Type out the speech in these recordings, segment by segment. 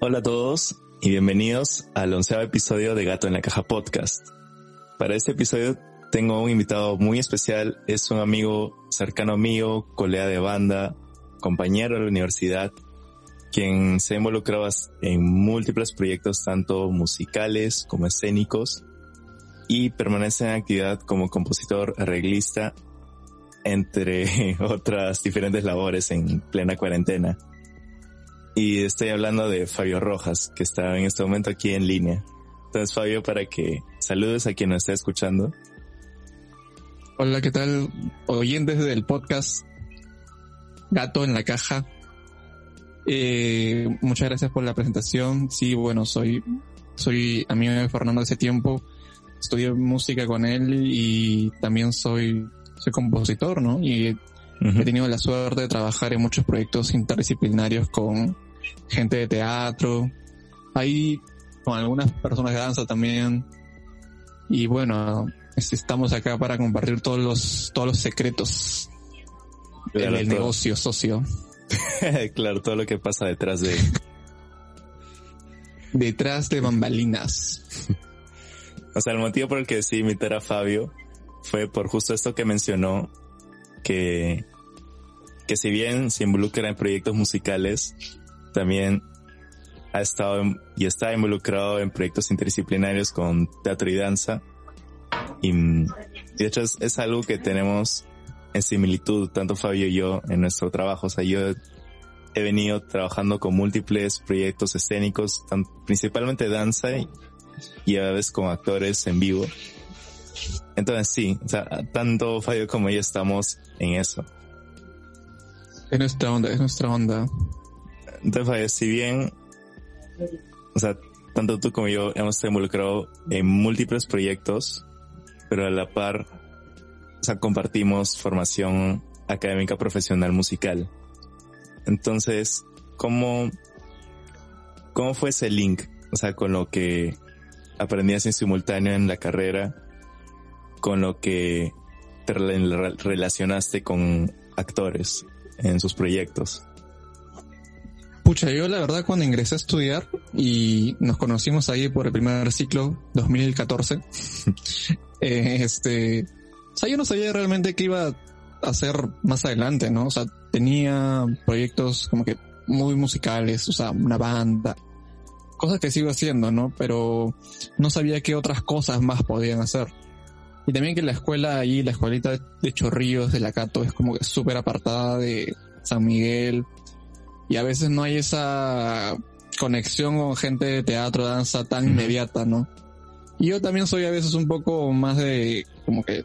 Hola a todos y bienvenidos al onceavo episodio de Gato en la Caja Podcast. Para este episodio tengo un invitado muy especial, es un amigo cercano mío, colega de banda, compañero de la universidad, quien se ha involucrado en múltiples proyectos tanto musicales como escénicos y permanece en actividad como compositor, arreglista, entre otras diferentes labores en plena cuarentena. Y estoy hablando de Fabio Rojas, que está en este momento aquí en línea. Entonces, Fabio, para que saludes a quien nos está escuchando. Hola, ¿qué tal? Oyentes del podcast Gato en la Caja. Eh, muchas gracias por la presentación. Sí, bueno, soy, soy amigo de Fernando hace tiempo. Estudié música con él y también soy, soy compositor, ¿no? Y he tenido la suerte de trabajar en muchos proyectos interdisciplinarios con gente de teatro. Ahí con algunas personas de danza también. Y bueno, estamos acá para compartir todos los, todos los secretos del negocio socio. claro, todo lo que pasa detrás de... detrás de bambalinas. o sea, el motivo por el que decidí invitar a Fabio fue por justo esto que mencionó, que, que si bien se involucra en proyectos musicales, también ha estado y está involucrado en proyectos interdisciplinarios con teatro y danza. Y, de hecho es algo que tenemos en similitud, tanto Fabio y yo, en nuestro trabajo. O sea, yo he venido trabajando con múltiples proyectos escénicos, principalmente danza y, a veces con actores en vivo. Entonces sí, o sea, tanto Fabio como yo estamos en eso. Es nuestra onda, es nuestra onda. Entonces si bien, o sea, tanto tú como yo hemos estado involucrado en múltiples proyectos, pero a la par o sea, compartimos formación académica profesional musical. Entonces, ¿cómo, cómo fue ese link? O sea, con lo que aprendías en simultáneo en la carrera, con lo que te relacionaste con actores en sus proyectos. Pucha, yo la verdad cuando ingresé a estudiar y nos conocimos ahí por el primer ciclo 2014, eh, este, o sea, yo no sabía realmente qué iba a hacer más adelante, ¿no? O sea, tenía proyectos como que muy musicales, o sea, una banda, cosas que sigo haciendo, ¿no? Pero no sabía qué otras cosas más podían hacer. Y también que la escuela ahí, la escuelita de Chorrillos de la Cato es como que súper apartada de San Miguel. Y a veces no hay esa conexión con gente de teatro, danza tan inmediata, ¿no? Y yo también soy a veces un poco más de como que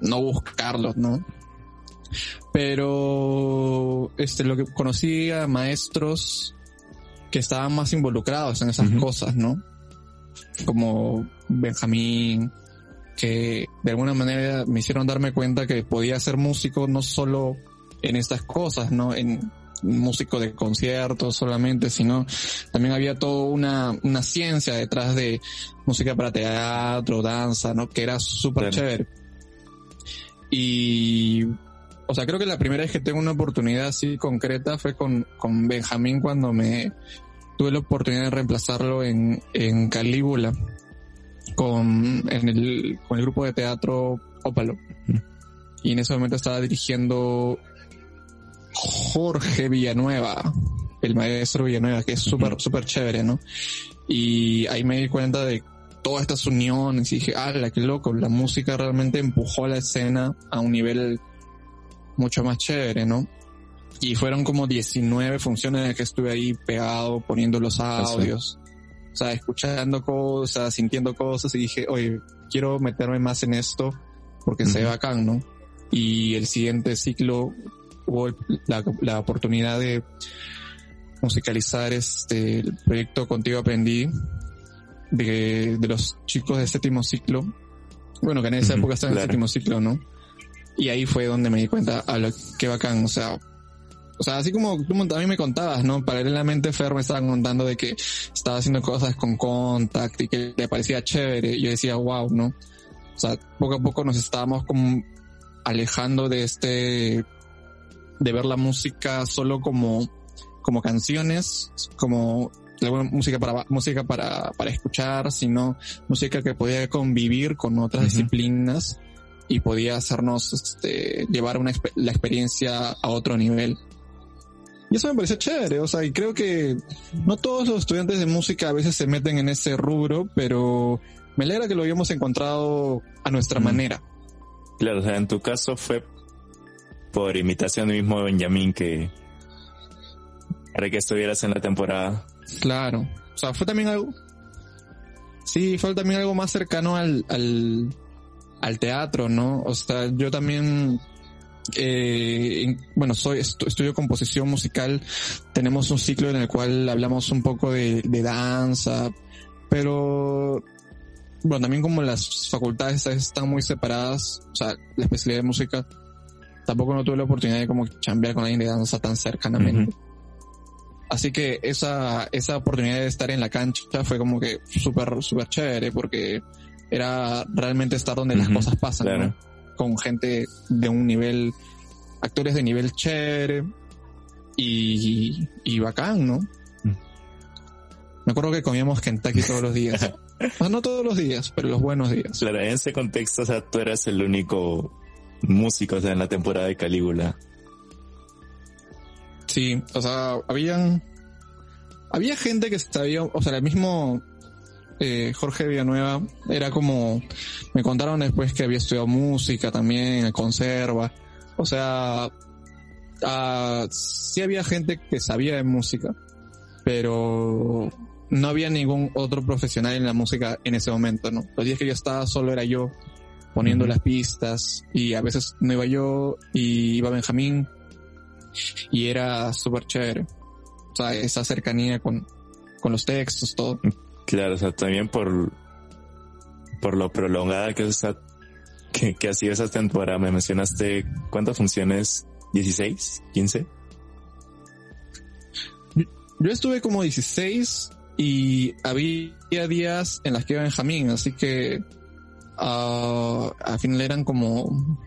no buscarlos, ¿no? Pero este lo que conocí a maestros que estaban más involucrados en esas cosas, ¿no? Como Benjamín, que de alguna manera me hicieron darme cuenta que podía ser músico no solo en estas cosas, ¿no? En músico de conciertos solamente, sino también había toda una, una ciencia detrás de música para teatro, danza, ¿no? Que era súper chévere. Y, o sea, creo que la primera vez que tengo una oportunidad así concreta fue con, con Benjamín cuando me tuve la oportunidad de reemplazarlo en, en Calíbula con, en el, con el grupo de teatro Ópalo. Y en ese momento estaba dirigiendo Jorge Villanueva, el maestro Villanueva, que es súper, súper chévere, ¿no? Y ahí me di cuenta de todas estas uniones y dije, ah, qué loco, la música realmente empujó la escena a un nivel mucho más chévere, ¿no? Y fueron como 19 funciones en que estuve ahí pegado, poniendo los audios, o sea, escuchando cosas, sintiendo cosas y dije, oye, quiero meterme más en esto porque se ve bacán, ¿no? Y el siguiente ciclo hubo la, la oportunidad de musicalizar este el proyecto Contigo Aprendí, de, de los chicos de séptimo ciclo. Bueno, que en esa época estaban en el séptimo ciclo, ¿no? Y ahí fue donde me di cuenta a lo que bacán, o sea, o sea, así como tú también me contabas, ¿no? Paralelamente Fer me estaba contando de que estaba haciendo cosas con Contact y que le parecía chévere. Y yo decía, wow, ¿no? O sea, poco a poco nos estábamos como alejando de este, de ver la música solo como, como canciones, como música para música para, para escuchar, sino música que podía convivir con otras disciplinas y podía hacernos este, llevar una, la experiencia a otro nivel. Y eso me parece chévere, o sea, y creo que no todos los estudiantes de música a veces se meten en ese rubro, pero me alegra que lo hayamos encontrado a nuestra manera. Claro, o sea, en tu caso fue por imitación del mismo Benjamín que para que estuvieras en la temporada. Claro, o sea, fue también algo, sí, fue también algo más cercano al, al, al teatro, ¿no? O sea, yo también eh, bueno, soy, estudio composición musical. Tenemos un ciclo en el cual hablamos un poco de, danza, pero bueno, también como las facultades están muy separadas, o sea, la especialidad de música, tampoco no tuve la oportunidad de como chambear con alguien de danza tan cercanamente. Así que esa, esa oportunidad de estar en la cancha fue como que súper, súper chévere porque era realmente estar donde las cosas pasan, ¿no? con gente de un nivel, actores de nivel chévere y, y bacán, ¿no? Mm. Me acuerdo que comíamos Kentucky todos los días. no todos los días, pero los buenos días. Claro, en ese contexto, o sea, tú eras el único músico, o sea, en la temporada de Calígula. Sí, o sea, habían, había gente que sabía, o sea, el mismo eh, Jorge Villanueva era como, me contaron después que había estudiado música también, conserva, o sea, uh, sí había gente que sabía de música, pero no había ningún otro profesional en la música en ese momento, ¿no? Los días que yo estaba solo era yo poniendo las pistas y a veces no iba yo y iba Benjamín y era súper chévere. O sea, esa cercanía con, con los textos, todo. Claro, o sea, también por, por lo prolongada que, que, que ha sido esa temporada. Me mencionaste, ¿cuántas funciones? ¿16? ¿15? Yo estuve como 16 y había días en las que iba Benjamín, así que uh, al final eran como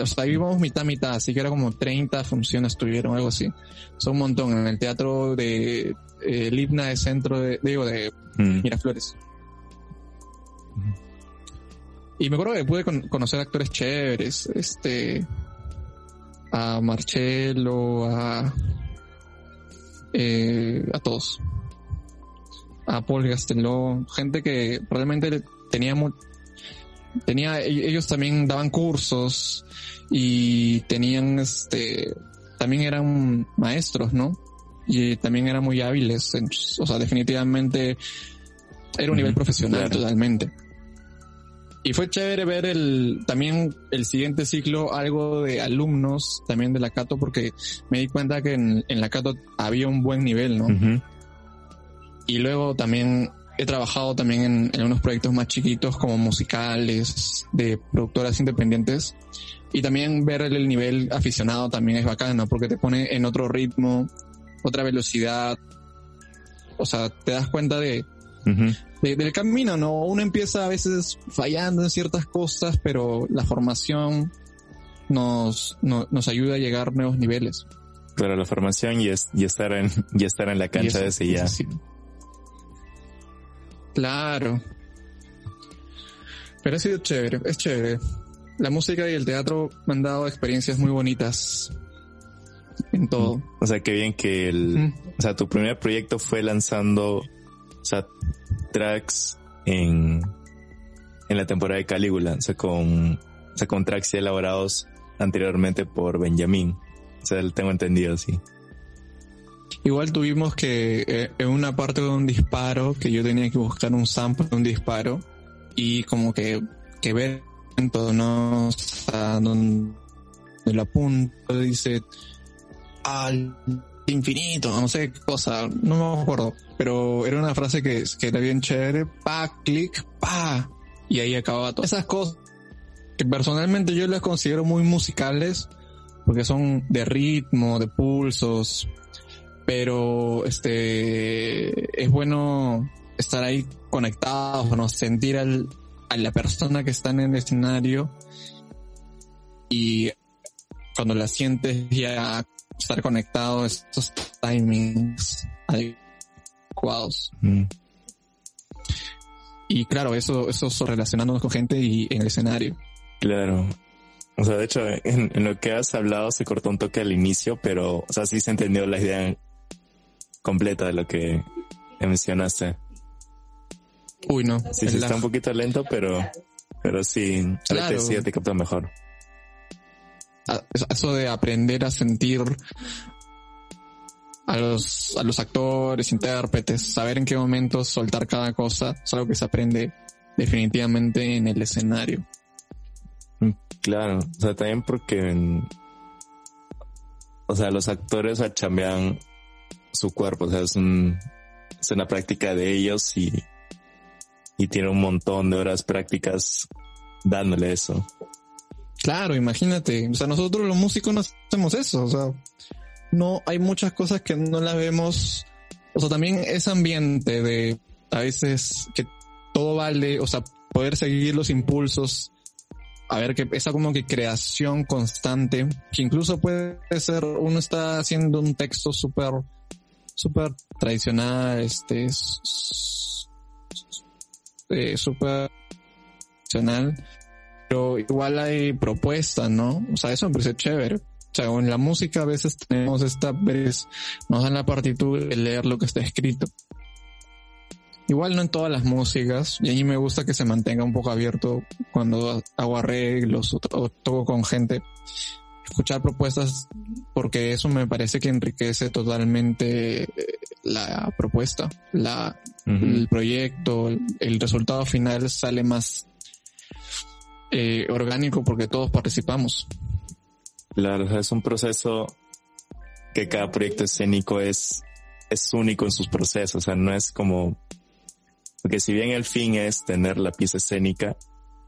o sea, íbamos mitad mitad, así que era como 30 funciones tuvieron, algo así. Son un montón. En el teatro de eh, el de centro de, digo, de mm. Miraflores. Y me acuerdo que pude conocer actores chéveres, este, a Marcelo, a, eh, a todos. A Paul Gasteló, gente que realmente tenía tenía, e-, ellos también daban cursos y tenían este, también eran maestros, ¿no? Y también eran muy hábiles, o sea, definitivamente era un nivel profesional totalmente. Y fue chévere ver el, también el siguiente ciclo, algo de alumnos también de la Cato, porque me di cuenta que en, en la Cato había un buen nivel, ¿no? Y luego también he trabajado también en, unos proyectos más chiquitos como musicales de productoras independientes y también ver el nivel aficionado también es bacano porque te pone en otro ritmo, otra velocidad. O sea, te das cuenta de, del camino, ¿no? Uno empieza a veces fallando en ciertas cosas, pero la formación nos, nos ayuda a llegar a nuevos niveles. Claro, la formación y, es, y estar en, y estar en la cancha de ese ya. Claro. Pero ha sido chévere, es chévere. La música y el teatro me han dado experiencias muy bonitas en todo. O sea, qué bien que el, o sea, tu primer proyecto fue lanzando, o sea, tracks en, en la temporada de Calígula, o sea, con, o sea, con tracks elaborados anteriormente por Benjamín. O sea, lo tengo entendido, sí. Igual tuvimos que, eh, en una parte de un disparo, que yo tenía que buscar un sample de un disparo y como que, que ver ¿no? Sea, donde lo apunto, dice al infinito, no sé qué cosa, no me acuerdo, pero era una frase que, que era bien chévere, pa, clic, pa, y ahí acababa todo. Esas cosas que personalmente yo las considero muy musicales, porque son de ritmo, de pulsos, pero este es bueno estar ahí conectados, ¿no? sentir al, a la persona que está en el escenario y cuando la sientes ya estar conectado estos timings adecuados. Mm. Y claro, eso, eso relacionándonos con gente y en el escenario. Claro. O sea, de hecho, en, lo que has hablado se cortó un toque al inicio, pero, o sea, sí se entendió la idea completa de lo que mencionaste. Uy, no. Sí, sí, está un poquito lento, pero, pero sí, claro. sí te capta mejor. Eso de aprender a sentir a los, a los actores, intérpretes, saber en qué momento soltar cada cosa, es algo que se aprende definitivamente en el escenario. Mm, claro, o sea, también porque, o sea, los actores chambean su cuerpo, o sea, es, un, una práctica de ellos y, y tiene un montón de horas prácticas dándole eso. Claro, imagínate, o sea, nosotros los músicos no hacemos eso, o sea, no, hay muchas cosas que no las vemos, o sea, también ese ambiente de a veces que todo vale, o sea, poder seguir los impulsos, a ver que esa como que creación constante, que incluso puede ser, uno está haciendo un texto súper, súper tradicional, este, eh, súper tradicional, pero igual hay propuestas, ¿no? O sea, eso me parece chévere. O sea, en la música a veces tenemos esta vez, nos dan la partitura de leer lo que está escrito. Igual no en todas las músicas, y a mí me gusta que se mantenga un poco abierto cuando hago arreglos o, toco con gente. Escuchar propuestas, porque eso me parece que enriquece totalmente eh, la propuesta, la, el proyecto, el resultado final sale más eh, orgánico porque todos participamos. Claro, es un proceso que cada proyecto escénico es, es único en sus procesos, o sea, no es como, porque si bien el fin es tener la pieza escénica,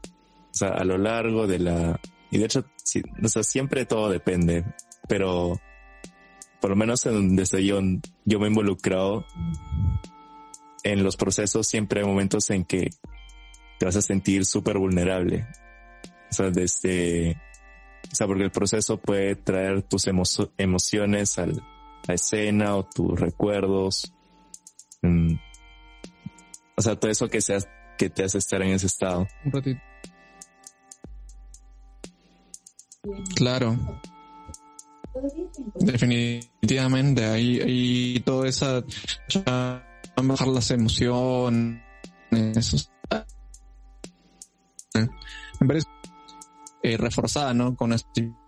o sea, a lo largo de la, y de hecho, o sea, siempre todo depende, pero por lo menos en, desde yo, me he involucrado en los procesos, siempre hay momentos en que te vas a sentir súper vulnerable. O sea, desde o sea, porque el proceso puede traer tus emociones a la escena o tus recuerdos. Mm. o sea, todo eso que, seas, que te hace estar en ese estado. Un ratito. Claro. Definitivamente, ahí, ahí todo esa bajar las emociones. Me parece eh, reforzada, ¿no? Con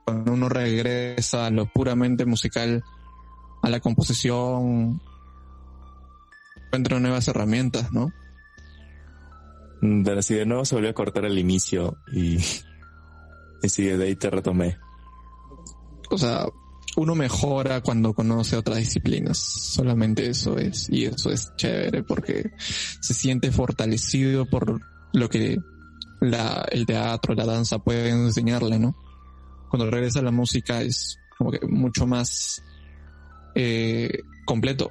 cuando uno regresa a lo puramente musical, a la composición, encuentra nuevas herramientas, ¿no? Pero si de nuevo se volvió a cortar el inicio y, y si de ahí te retomé. O sea, uno mejora cuando conoce otras disciplinas. Solamente eso es. Y eso es chévere porque se siente fortalecido por lo que la, el teatro, la danza pueden enseñarle, ¿no? Cuando regresa la música es como que mucho más eh, completo.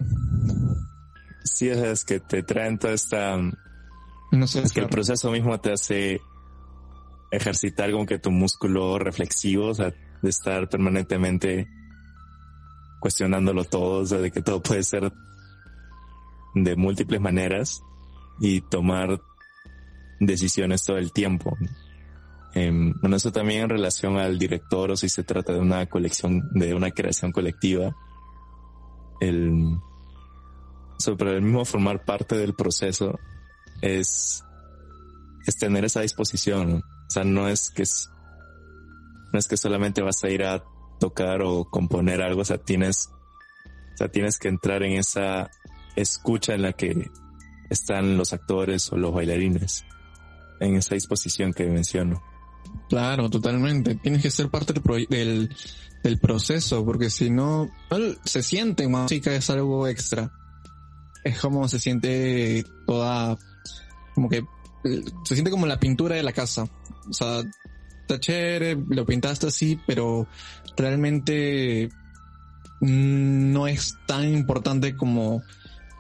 Sí, es que te traen toda esta... No sé, es que el proceso mismo te hace ejercitar como que tu músculo reflexivo, o sea, de estar permanentemente cuestionándolo todo, o sea, de que todo puede ser de múltiples maneras y tomar decisiones todo el tiempo. Eh, bueno, eso también en relación al director o si se trata de una colección, de una creación colectiva. El, sobre el mismo formar parte del proceso es, es tener esa disposición. O sea, no es que es, no es que solamente vas a ir a tocar o componer algo, o sea, tienes, o sea, tienes que entrar en esa escucha en la que están los actores o los bailarines en esa disposición que menciono. Claro, totalmente. Tienes que ser parte del, del, proceso, porque si no, se siente música es algo extra. Es como se siente toda, como que, se siente como la pintura de la casa. O sea, está chévere, lo pintaste así, pero realmente no es tan importante como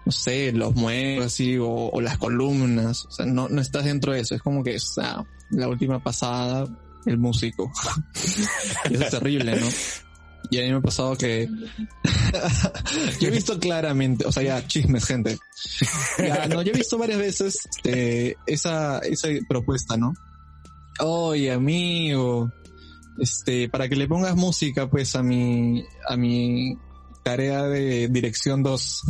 no sé, los muebles así, o, las columnas, o sea, no, no estás dentro de eso, es como que es la última pasada, el músico. eso es terrible, ¿no? Y a mí me ha pasado que yo he visto claramente, o sea, ya chismes, gente. Ya, no, yo he visto varias veces este, esa, esa propuesta, ¿no? Oye, amigo, este, para que le pongas música, pues, a mi, a mi tarea de dirección 2.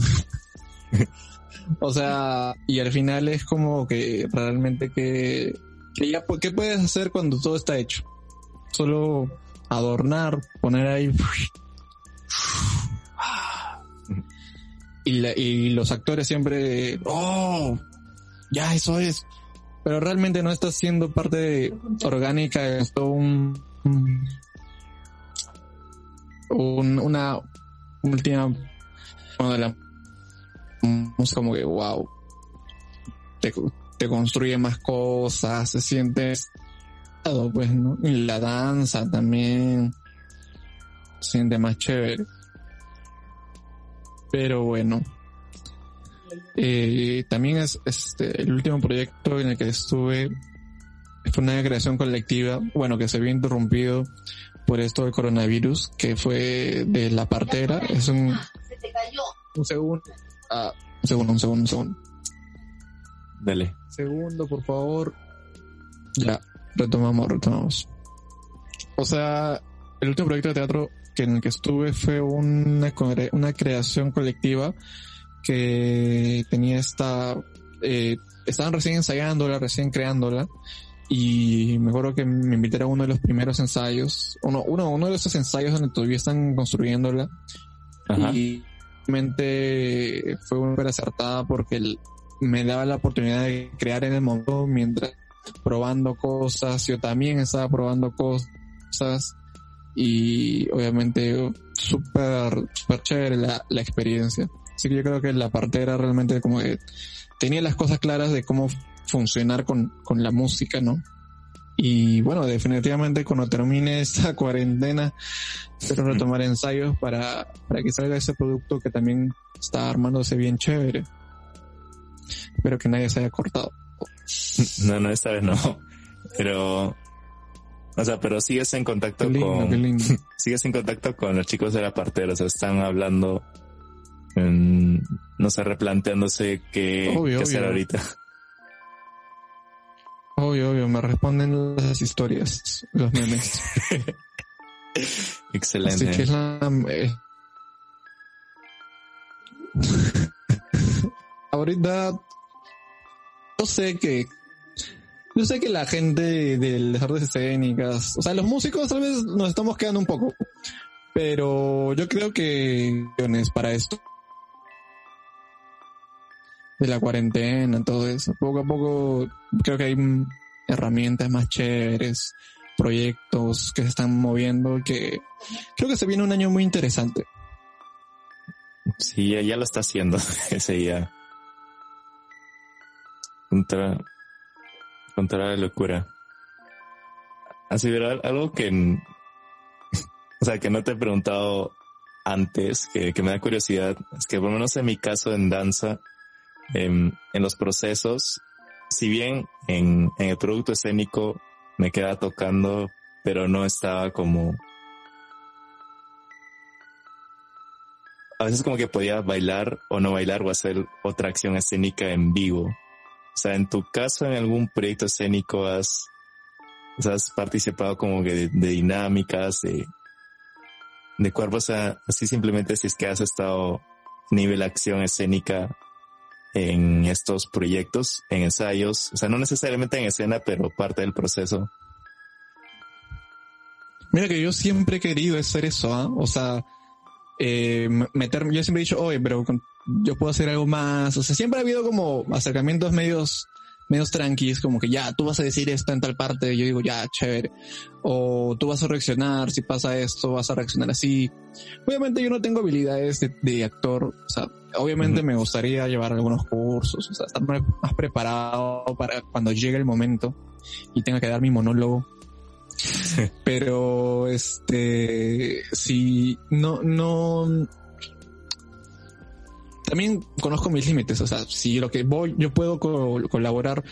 o sea, y al final es como que realmente que, que ya, ¿qué puedes hacer cuando todo está hecho? Solo adornar, poner ahí. Y, y los actores siempre, oh, ya eso es. Pero realmente no está siendo parte orgánica de esto un, un, una última de la como que wow te, te construye más cosas se pues, ¿no? Y la danza también siente más chévere. Pero bueno. Eh, también es este el último proyecto en el que estuve fue una creación colectiva, bueno, que se había interrumpido por esto del coronavirus, que fue de la partera. Es un, un segundo, ah, un segundo, un segundo, un segundo. Dale. Segundo, por favor. Ya retomamos, retomamos. O sea, el último proyecto de teatro que en el que estuve fue una, una creación colectiva que tenía esta, eh, estaban recién ensayándola, recién creándola, y me acuerdo que me invitaron a uno de los primeros ensayos, uno, uno, uno de esos ensayos donde todavía están construyéndola, y realmente fue muy acertada porque me daba la oportunidad de crear en el momento mientras probando cosas, yo también estaba probando cosas y obviamente súper, súper chévere la, la experiencia. Así que yo creo que la parte era realmente como que tenía las cosas claras de cómo funcionar con, con la música, ¿no? Y bueno, definitivamente cuando termine esta cuarentena, espero retomar ensayos para, para que salga ese producto que también está armándose bien chévere. Espero que nadie se haya cortado. No, no, esta vez no. Pero, o sea, pero sigues en contacto con, sigues en contacto con los chicos de la partera, o sea, están hablando, no sé, replanteándose qué, hacer ahorita. Obvio, obvio, me responden las historias, los memes. Excelente. Así que eh, ahorita yo sé que yo sé que la gente de las artes escénicas, o sea, los músicos tal vez nos estamos quedando un poco, pero yo creo que para esto de la cuarentena, todo eso, poco a poco creo que hay herramientas más chéveres, proyectos que se están moviendo, que creo que se viene un año muy interesante. Sí, ya lo está haciendo ese día contra, contra la locura. Así, verá algo que, o sea, que no te he preguntado antes, que, me da curiosidad, es que por lo menos en mi caso en danza, em, en, los procesos, si bien en, en el producto escénico me queda tocando, pero no estaba como a veces como que podía bailar o no bailar o hacer otra acción escénica en vivo. O sea, en tu caso, en algún proyecto escénico has, has participado como que de, dinámicas, de, de cuerpos, o sea, así simplemente si es que has estado nivel acción escénica en estos proyectos, en ensayos, o sea, no necesariamente en escena, pero parte del proceso. Mira que yo siempre he querido hacer eso, ¿ah? o sea, eh, meterme, yo siempre he dicho, oye, pero yo puedo hacer algo más. O sea, siempre ha habido como acercamientos medios, medios tranquis, como que ya, tú vas a decir esto en tal parte, yo digo, ya, chévere. O tú vas a reaccionar, si pasa esto, vas a reaccionar así. Obviamente yo no tengo habilidades de, actor, o sea, obviamente me gustaría llevar algunos cursos, o sea, estar más preparado para cuando llegue el momento y tenga que dar mi monólogo. Pero, este, si no, no, también conozco mis límites, o sea, si lo que voy, yo puedo colaborar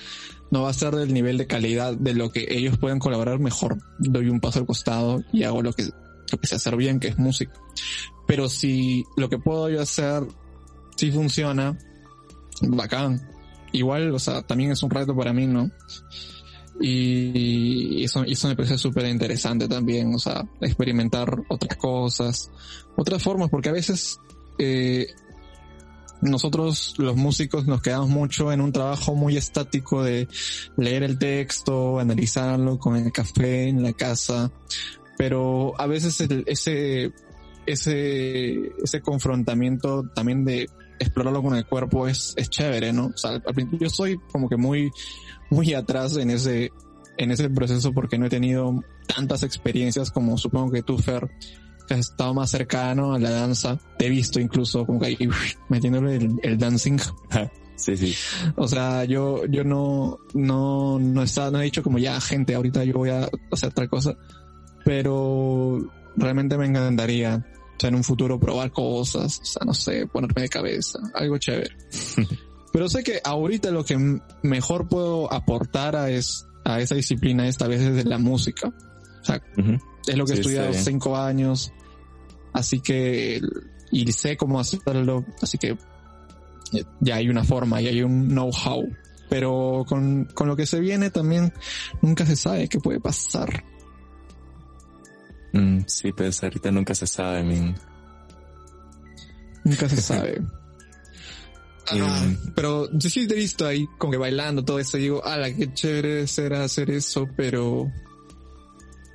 no va a ser del nivel de calidad de lo que ellos pueden colaborar, mejor doy un paso al costado y hago lo que lo que sé hacer bien, que es música. Pero si lo que puedo yo hacer si funciona, bacán. Igual, o sea, también es un reto para mí, ¿no? Y eso, eso me parece súper interesante también, o sea, experimentar otras cosas, otras formas, porque a veces eh, nosotros los músicos nos quedamos mucho en un trabajo muy estático de leer el texto, analizarlo con el café en la casa, pero a veces ese, ese, ese confrontamiento también de explorarlo con el cuerpo es, es chévere, ¿no? O sea, al principio yo soy como que muy, muy atrás en ese, en ese proceso porque no he tenido tantas experiencias como supongo que tú, Fer, que has estado más cercano a la danza. Te he visto incluso como que ahí metiéndole el, dancing. Sí, sí. O sea, yo, yo no, no, no está, no he dicho como ya, gente, ahorita yo voy a hacer otra cosa. Pero realmente me encantaría o sea, en un futuro probar cosas, o sea, no sé, ponerme de cabeza, algo chévere. Pero sé que ahorita lo que mejor puedo aportar a, es, a esa disciplina esta vez es de la música. O sea, es lo que he estudiado cinco años, así que, y sé cómo hacerlo, así que ya hay una forma, y hay un know-how. Pero con, con lo que se viene también nunca se sabe qué puede pasar. Mm, sí, pues ahorita nunca se sabe. Nunca se sabe. Ah, pero yo sí te he visto ahí como que bailando todo eso y digo, ala, qué chévere será hacer eso, pero,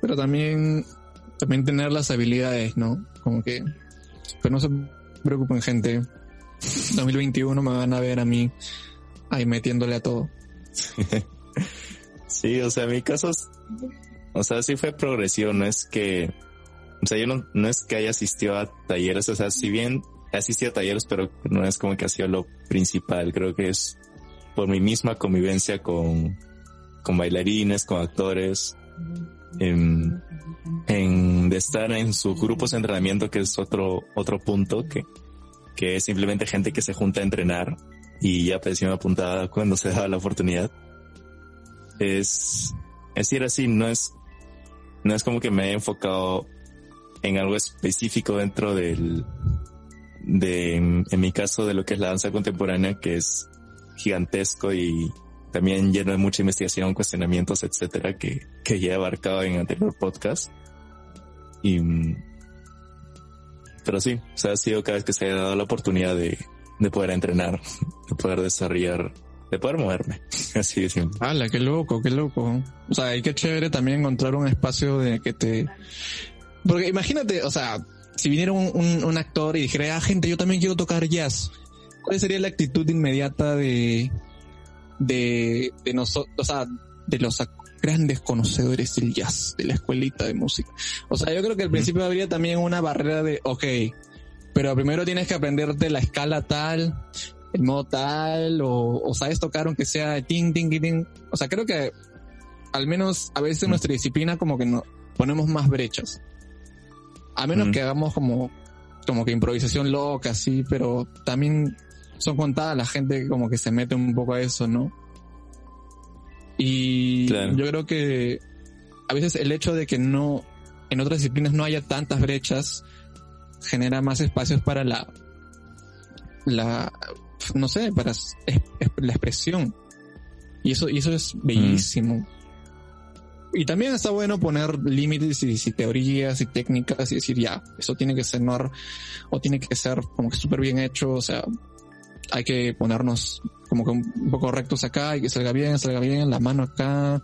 pero también, también tener las habilidades, ¿no? Como que, pero no se preocupen gente, 2021 me van a ver a mí ahí metiéndole a todo. sí, o sea, mi caso o sea, sí fue progresivo, no es que, o sea, yo no, no es que haya asistido a talleres, o sea, si bien he asistido a talleres, pero no es como que ha sido lo principal, creo que es por mi misma convivencia con, con bailarines, con actores, en, en, de estar en sus grupos de entrenamiento, que es otro, otro punto, que, que es simplemente gente que se junta a entrenar y ya parecía una puntada cuando se daba la oportunidad. Es, es decir así, no es no es como que me he enfocado en algo específico dentro del, de, en, mi caso, de lo que es la danza contemporánea, que es gigantesco y también lleno de mucha investigación, cuestionamientos, etcétera, que, que ya he abarcado en anterior podcast. Y, pero sí, o sea, ha sido cada vez que se haya dado la oportunidad de, de poder entrenar, de poder desarrollar de poder moverme. Así de simple. ¡Hala, qué loco, qué loco! O sea, y qué chévere también encontrar un espacio de que te... Porque imagínate, o sea, si viniera un, un, actor y dijera, ah, gente, yo también quiero tocar jazz, ¿cuál sería la actitud inmediata de, de, de nosotros, o sea, de los grandes conocedores del jazz, de la escuelita de música? O sea, yo creo que al principio habría también una barrera de, ok, pero primero tienes que aprenderte la escala tal, el modo tal, o, o sabes tocar aunque sea ting, ting, ting. O sea, creo que al menos a veces en nuestra disciplina como que no, ponemos más brechas. A menos que hagamos como, como que improvisación loca, sí, pero también son contadas la gente que como que se mete un poco a eso, ¿no? Y yo creo que a veces el hecho de que no, en otras disciplinas no haya tantas brechas, genera más espacios para la, la, no sé, para la expresión. Y eso, y eso es bellísimo. Y también está bueno poner límites y, teorías y técnicas y decir, ya, eso tiene que ser o tiene que ser como que súper bien hecho, o sea, hay que ponernos como que un poco rectos acá y que salga bien, salga bien, la mano acá,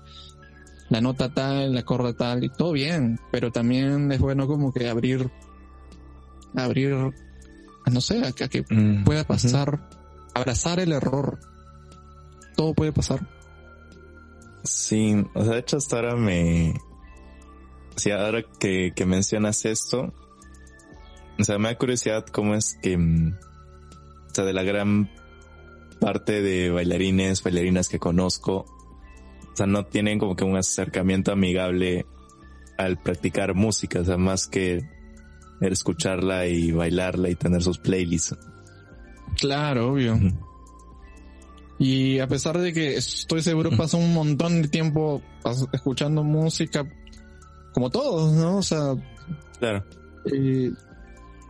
la nota tal, la corda tal, y todo bien, pero también es bueno como que abrir, abrir, no sé, a, que mm, pueda pasar abrazar el error. Todo puede pasar. Sí, o sea, de hecho hasta ahora me... Sí, ahora que, que mencionas esto, o sea, me da curiosidad cómo es que, de la gran parte de bailarines, bailarinas que conozco, o sea, no tienen como que un acercamiento amigable al practicar música, o sea, más que escucharla y bailarla y tener sus playlists. Claro, obvio. Y a pesar de que estoy seguro pasa un montón de tiempo escuchando música, como todos, ¿no? O sea, Claro. Eh,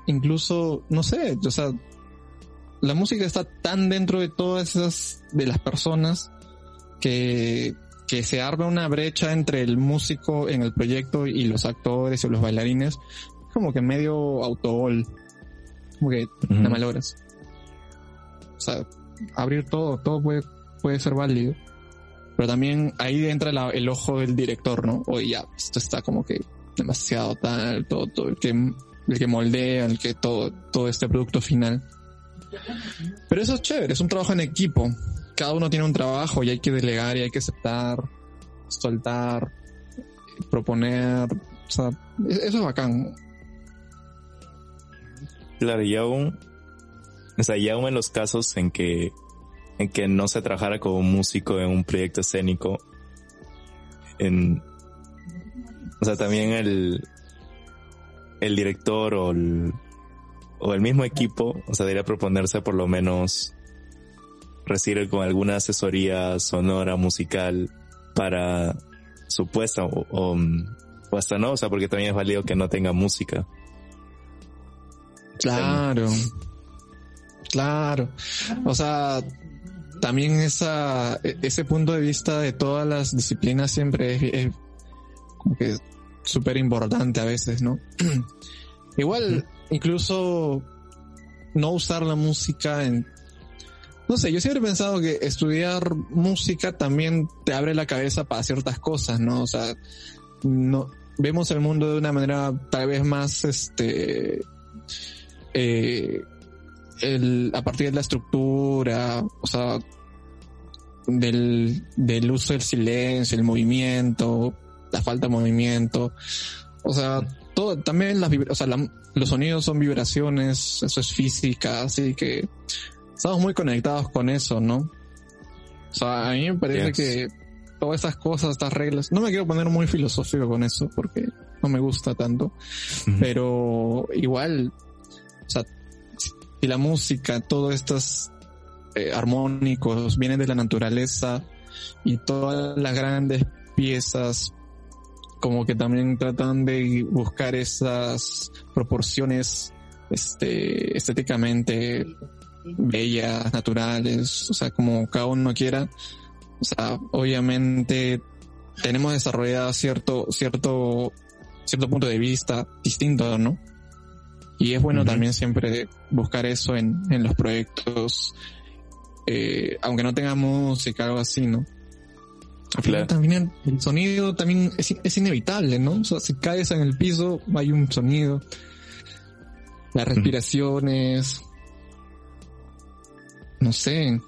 incluso, no sé, o sea, la música está tan dentro de todas esas, de las personas, que, que se arma una brecha entre el músico en el proyecto y los actores o los bailarines, como que medio autogol, como que Ujú. la malogras. O sea, abrir todo, todo puede, puede ser válido. Pero también ahí entra la- el ojo del director, ¿no? Oye, ya, esto está como que demasiado tal, todo, todo, el que, el que moldea, el que todo, todo este producto final. Pero eso es chévere, es un trabajo en equipo. Cada uno tiene un trabajo y hay que delegar y hay que aceptar, soltar, proponer. O sea, e- eso es bacán. Claro, y aún, o sea, y aún en los casos en que, en que no se trabajara como músico en un proyecto escénico, en, o sea, también el, el director o el, o el mismo equipo, o sea, debería proponerse por lo menos recibir con alguna asesoría sonora, musical, para su puesta, o, o, o hasta no, o sea, porque también es válido que no tenga música. Claro. Claro. O sea, también esa, e- ese punto de vista de todas las disciplinas siempre es, es como que súper importante a veces, ¿no? Igual, incluso no usar la música en... No sé, yo siempre he pensado que estudiar música también te abre la cabeza para ciertas cosas, ¿no? O sea, no, vemos el mundo de una manera tal vez más, este, eh, a partir de la estructura, o sea, del, del uso del silencio, el movimiento, la falta de movimiento, o sea, todo, también las, o sea, la- los sonidos son vibraciones, eso es física, así que estamos muy conectados con eso, ¿no? O sea, a mí me parece Yes. que todas estas cosas, estas reglas, no me quiero poner muy filosófico con eso porque no me gusta tanto, pero igual, o sea, si la música, todos estos eh, armónicos vienen de la naturaleza y todas las grandes piezas como que también tratan de buscar esas proporciones este estéticamente bellas, naturales, o sea, como cada uno quiera. O sea, obviamente tenemos desarrollado cierto, cierto, cierto punto de vista distinto, ¿no? Y es bueno también siempre buscar eso en, en los proyectos, eh, aunque no tenga música, algo así, ¿no? Claro. también el, sonido también es, in- es inevitable, ¿no? O sea, si caes en el piso, hay un sonido. Las respiraciones. No sé.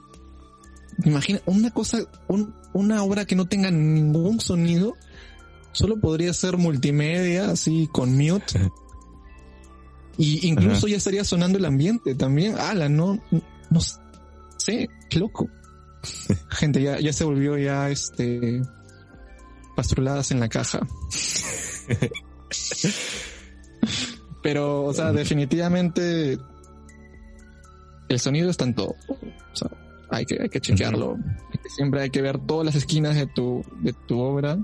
Imagina, una cosa, un- una obra que no tenga ningún sonido, solo podría ser multimedia, así con mute. Y incluso Ajá. ya estaría sonando el ambiente también. Ala, no, no sé, qué loco. Gente, ya, ya se volvió ya este pastruladas en la caja. Pero, o sea, definitivamente el sonido está en todo. O sea, hay que, hay que chequearlo. Siempre hay que ver todas las esquinas de tu, de tu obra.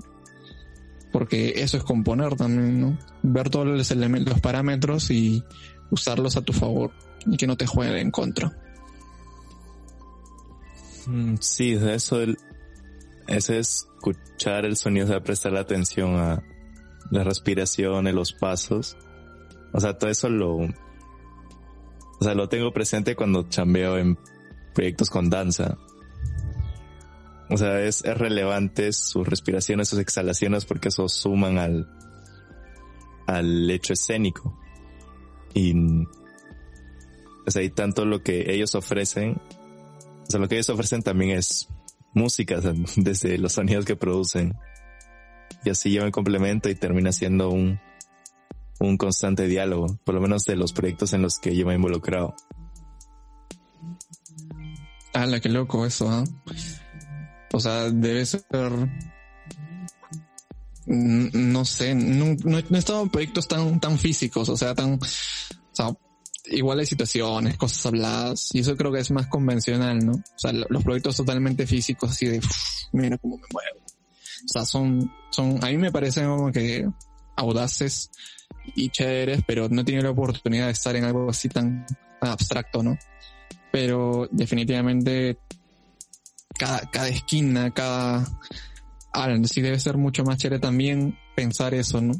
Porque eso es componer también, ¿no? Ver todos los elementos, los parámetros y usarlos a tu favor. Y que no te jueguen en contra. Mm, Sí, eso es escuchar el sonido, o sea, prestar atención a la respiración, a los pasos. O sea, todo eso lo, o sea, lo tengo presente cuando chambeo en proyectos con danza. O sea, es, es relevante sus respiraciones, sus exhalaciones, porque eso suman al, al hecho escénico. Y, o sea, y tanto lo que ellos ofrecen, o sea, lo que ellos ofrecen también es música, desde los sonidos que producen. Y así yo me complemento y termina siendo un, un constante diálogo, por lo menos de los proyectos en los que yo me he involucrado. ¡Hala, qué loco eso, ¿ah? O sea, debe ser... No sé, no, no, no he estado en proyectos tan, tan físicos, o sea, tan... igual hay situaciones, cosas habladas, y eso creo que es más convencional, ¿no? O sea, lo- los proyectos totalmente físicos, así de, "Uf, mira cómo me muevo. O sea, son, son, a mí me parecen como que audaces, y chéveres, pero no he la oportunidad de estar en algo así tan abstracto, ¿no? Pero definitivamente cada, cada esquina, cada... Ahora, sí debe ser mucho más chévere también pensar eso, ¿no?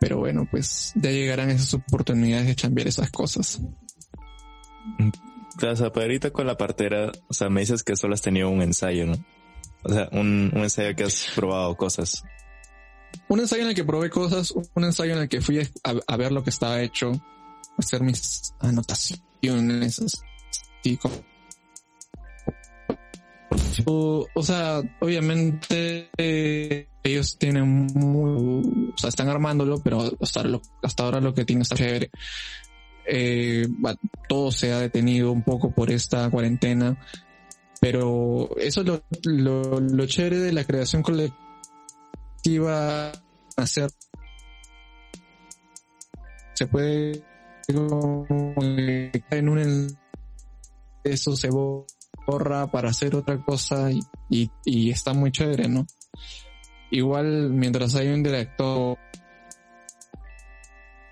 Pero bueno, pues ya llegarán esas oportunidades de cambiar esas cosas. O sea, ahorita con la partera, o sea, me dices que solo has tenido un ensayo, ¿no? O sea, un, un ensayo que has probado cosas. Un ensayo en el que probé cosas, un ensayo en el que fui a, a ver lo que estaba hecho, hacer mis anotaciones, así como o, sea, obviamente eh, ellos tienen muy, o sea, están armándolo, pero hasta, lo, hasta ahora lo que tiene está chévere. Eh, todo se ha detenido un poco por esta cuarentena, pero eso es lo, lo, chévere de la creación colectiva, hacer se puede en un eso se para hacer otra cosa y, y, está muy chévere, ¿no? Igual mientras hay un director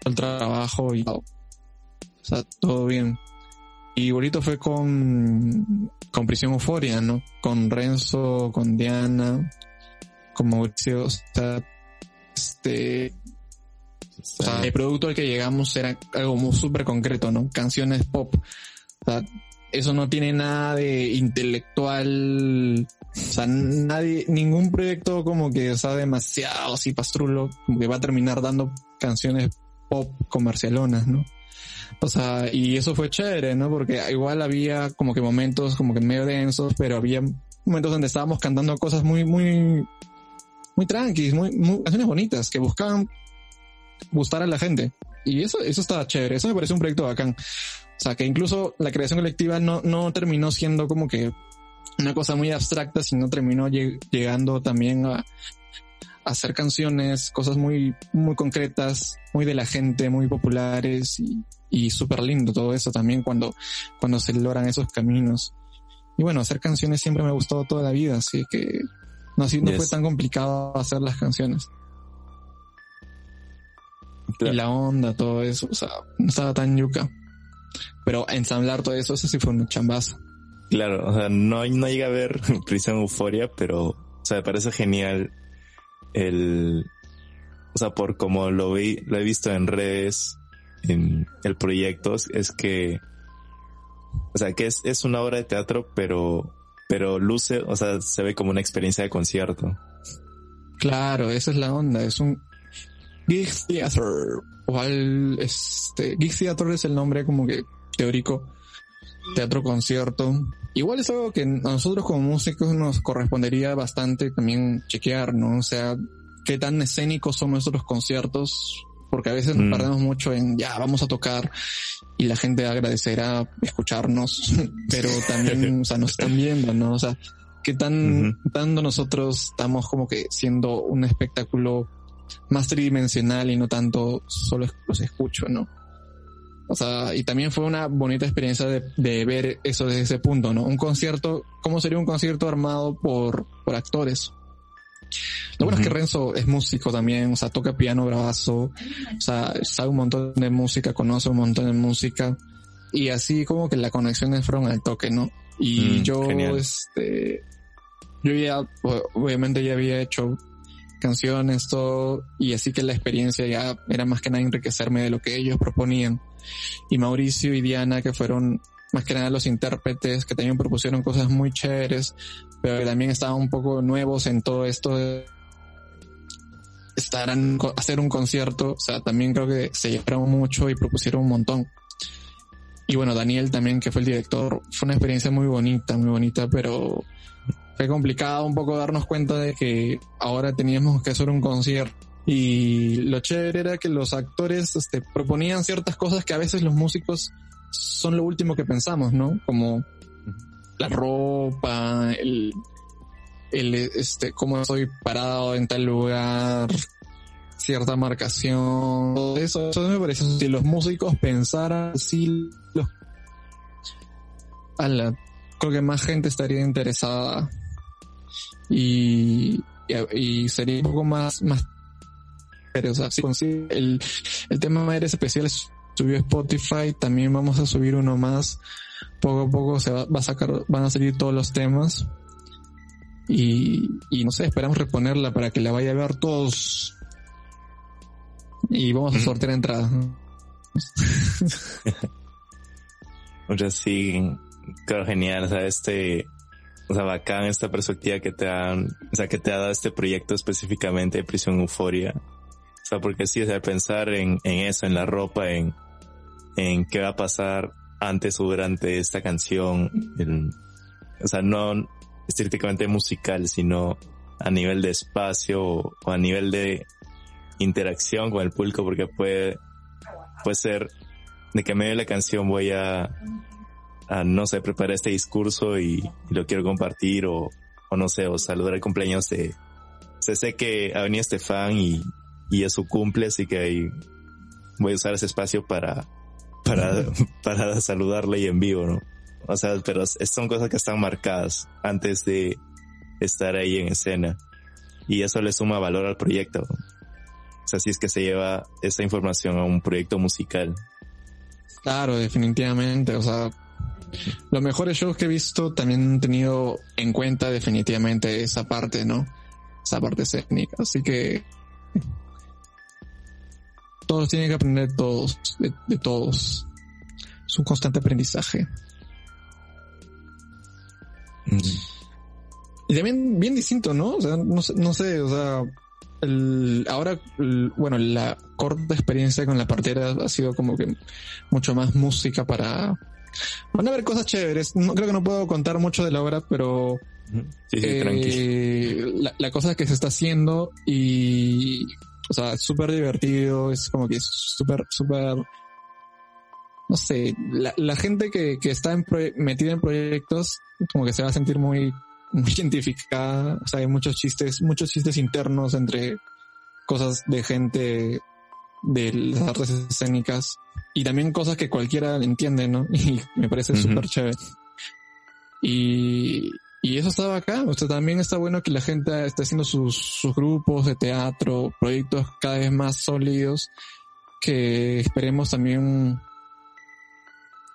el trabajo y o sea, todo bien. Y bonito fue con, con Prisión Euforia, ¿no? Con Renzo, con Diana, con Mauricio, este, o sea, el producto al que llegamos era algo muy súper concreto, ¿no? Canciones pop. O sea, eso no tiene nada de intelectual. O sea, nadie, ningún proyecto como que sea demasiado así pastrulo, como que va a terminar dando canciones pop comercialonas, ¿no? O sea, y eso fue chévere, ¿no? Porque igual había como que momentos como que medio densos, pero había momentos donde estábamos cantando cosas muy, muy, muy tranquilas, muy, muy, canciones bonitas que buscaban gustar a la gente. Y eso, eso estaba chévere. Eso me parece un proyecto bacán. O sea, que incluso la creación colectiva no, no terminó siendo como que una cosa muy abstracta, sino terminó llegando también a, hacer canciones, cosas muy, muy concretas, muy de la gente, muy populares y, y súper lindo todo eso también cuando, cuando se logran esos caminos. Y bueno, hacer canciones siempre me ha gustado toda la vida, así que no, así, no fue tan complicado hacer las canciones. Y la onda, todo eso, o sea, no estaba tan yuca. Pero ensamblar todo eso, eso sí fue un chambazo. Claro, o sea, no, no llega a ver Prisión Euforia, pero, o sea, me parece genial el, o sea, por como lo vi, lo he visto en redes, en el proyecto, es que, o sea, que es, es una obra de teatro, pero, pero luce, o sea, se ve como una experiencia de concierto. Claro, esa es la onda, es un, Geek Theater. O al, este, Geek Theater es el nombre como que teórico. Teatro concierto. Igual es algo que a nosotros como músicos nos correspondería bastante también chequear, ¿no? O sea, qué tan escénicos son nuestros conciertos. Porque a veces nos mm. perdemos mucho en ya vamos a tocar y la gente agradecerá escucharnos, pero también, o sea, nos están viendo, ¿no? O sea, qué tan, tanto nosotros estamos como que siendo un espectáculo más tridimensional y no tanto solo los escucho, ¿no? O sea, y también fue una bonita experiencia de, de ver eso desde ese punto, ¿no? Un concierto, ¿cómo sería un concierto armado por, por actores? Lo bueno es que Renzo es músico también, o sea, toca piano bravazo, o sea, sabe un montón de música, conoce un montón de música, y así como que la conexión es fueron al toque, ¿no? Y mm, yo, este, yo ya, obviamente ya había hecho canciones, todo, y así que la experiencia ya era más que nada enriquecerme de lo que ellos proponían. Y Mauricio y Diana, que fueron más que nada los intérpretes, que también propusieron cosas muy chéveres, pero que también estaban un poco nuevos en todo esto de estar en, hacer un concierto, o sea, también creo que se llevaron mucho y propusieron un montón. Y bueno, Daniel también, que fue el director, fue una experiencia muy bonita, muy bonita, pero fue complicado un poco darnos cuenta de que ahora teníamos que hacer un concierto. Y lo chévere era que los actores este, proponían ciertas cosas que a veces los músicos son lo último que pensamos, ¿no? Como la ropa, el, el este, cómo estoy parado en tal lugar, cierta marcación, todo eso, eso me parece. Si los músicos pensaran si los, la, creo que más gente estaría interesada y, y, sería un poco más, más O sea, si consigue el, el tema de especial subió Spotify, también vamos a subir uno más. Poco a poco se va, a sacar, van a salir todos los temas. Y, y no sé, esperamos reponerla para que la vaya a ver todos. Y vamos a sortear entradas. sea, sí, claro, genial. O sea, este, o sea, bacán esta perspectiva que te han, o sea, que te ha dado este proyecto específicamente de Prisión Euforia. O sea, porque sí, o sea, pensar en, en eso, en la ropa, en, en qué va a pasar antes o durante esta canción, o sea, no estrictamente musical, sino a nivel de espacio o, a nivel de interacción con el público, porque puede, puede ser de que en medio de la canción voy a, a no sé, preparar este discurso y, lo quiero compartir o, o, no sé, o saludar el cumpleaños de, sé que ha venido Estefan y, y es su cumple, así que ahí voy a usar ese espacio para, para, para saludarle y en vivo, ¿no? O sea, pero son cosas que están marcadas antes de estar ahí en escena. Y eso le suma valor al proyecto. O sea, si es que se lleva esa información a un proyecto musical. Claro, definitivamente. O sea, los mejores shows que he visto también han tenido en cuenta definitivamente esa parte, ¿no? Esa parte escénica. Así que todos tienen que aprender todos, de, todos. Es un constante aprendizaje. Mm. Y también bien distinto, ¿no? O sea, no, no sé, o sea, el, ahora, bueno, la corta experiencia con la partera ha sido como que mucho más música para... Van a haber cosas chéveres. No, creo que no puedo contar mucho de la obra, pero... Sí, sí, eh, la, la, cosa que se está haciendo y o sea, es súper divertido, es como que es súper, súper, no sé, la, la gente que, que está en metida en proyectos, como que se va a sentir muy, muy identificada, o sea, hay muchos chistes, muchos chistes internos entre cosas de gente de las artes escénicas y también cosas que cualquiera entiende, ¿no? Y me parece súper chévere. Y, y eso estaba acá. O sea, también está bueno que la gente esté haciendo sus, sus grupos de teatro, proyectos cada vez más sólidos que esperemos también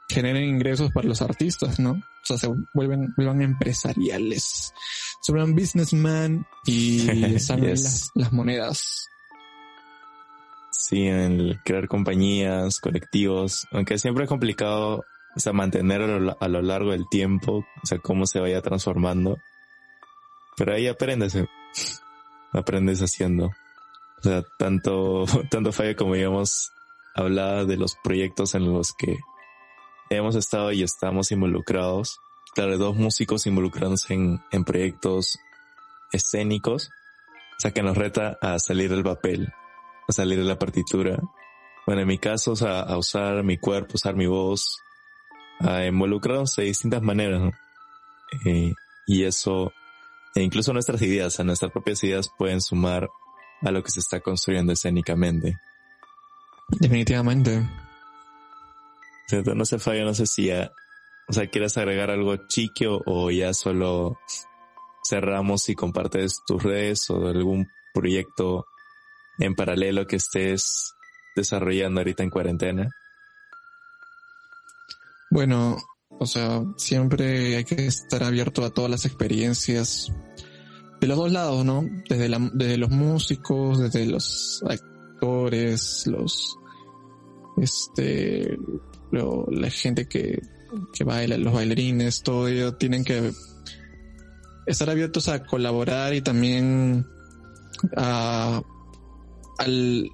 generen ingresos para los artistas, ¿no? O sea, se vuelven, vuelvan empresariales, se vuelvan businessman y saben las, las monedas. Sí, en crear compañías, colectivos, aunque siempre es complicado o sea, mantenerlo a lo largo del tiempo, o sea, cómo se vaya transformando. Pero ahí aprendes, eh. aprendes haciendo. O sea, tanto, tanto Falla como digamos, hablaba de los proyectos en los que hemos estado y estamos involucrados. Claro, dos músicos involucrándose en, en proyectos escénicos. O sea, que nos reta a salir del papel, a salir de la partitura. Bueno, en mi caso, o sea, a usar mi cuerpo, usar mi voz, a involucrarnos de distintas maneras, eh, y eso, e incluso nuestras ideas, a nuestras propias ideas pueden sumar a lo que se está construyendo escénicamente. Definitivamente. No sé, Fabio, no sé si ya, o sea, quieres agregar algo chiquio o ya solo cerramos y compartes tus redes o algún proyecto en paralelo que estés desarrollando ahorita en cuarentena. Bueno, o sea, siempre hay que estar abierto a todas las experiencias de los dos lados, ¿no? Desde, la, desde los músicos, desde los actores, los, este, la gente que, que baila, los bailarines, todo ello, tienen que estar abiertos a colaborar y también a, al,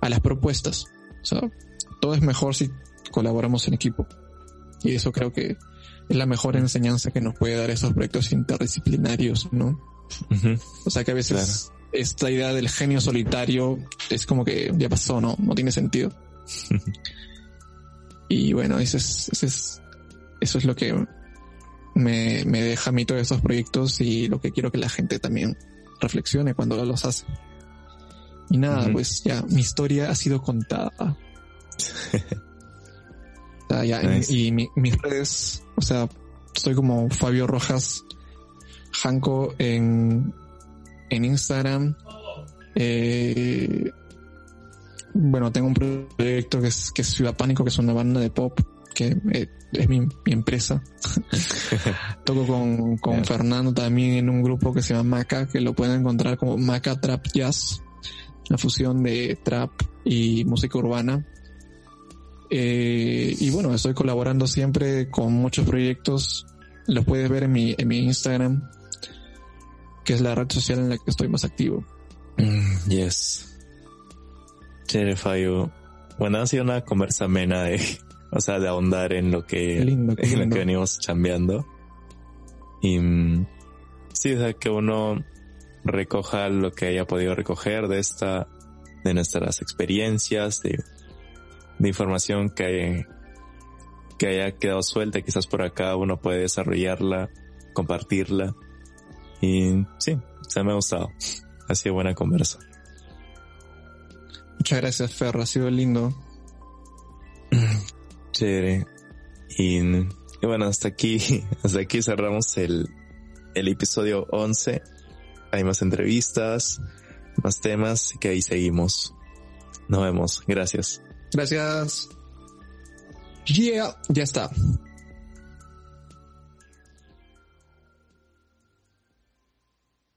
a las propuestas. O sea, todo es mejor si colaboramos en equipo. Y eso creo que es la mejor enseñanza que nos puede dar esos proyectos interdisciplinarios, ¿no? O sea que a veces esta idea del genio solitario es como que ya pasó, ¿no? No tiene sentido. y bueno, eso es, eso es, eso es lo que me, me deja a mí todos esos proyectos y lo que quiero que la gente también reflexione cuando los hace. Y nada, pues ya, mi historia ha sido contada. y mis redes, o sea, estoy como Fabio Rojas Janko en, en Instagram, eh, bueno, tengo un proyecto que es, que es Ciudad Pánico, que es una banda de pop, que eh, es mi, mi empresa. Toco con, con Fernando también en un grupo que se llama Maca, que lo pueden encontrar como Maca Trap Jazz, la fusión de trap y música urbana. Eh, y bueno, estoy colaborando siempre con muchos proyectos. Los puedes ver en mi, en mi Instagram, que es la red social en la que estoy más activo. Mm, yes. Chévere, Fabio. Bueno, ha sido una conversa amena de, o sea, de ahondar en lo que, lindo, en lo lindo. que venimos chambeando. Y mm, sí, o sea, que uno recoja lo que haya podido recoger de esta, de nuestras experiencias, de, de información que, que haya quedado suelta, quizás por acá uno puede desarrollarla, compartirla. Y sí, o sea, me ha gustado. Ha sido buena conversa. Muchas gracias, Fer, ha sido lindo. Chévere. Y, y bueno, hasta aquí, hasta aquí cerramos el, el episodio 11. Hay más entrevistas, más temas, que ahí seguimos. Nos vemos. Gracias. Gracias. Yeah, ya está.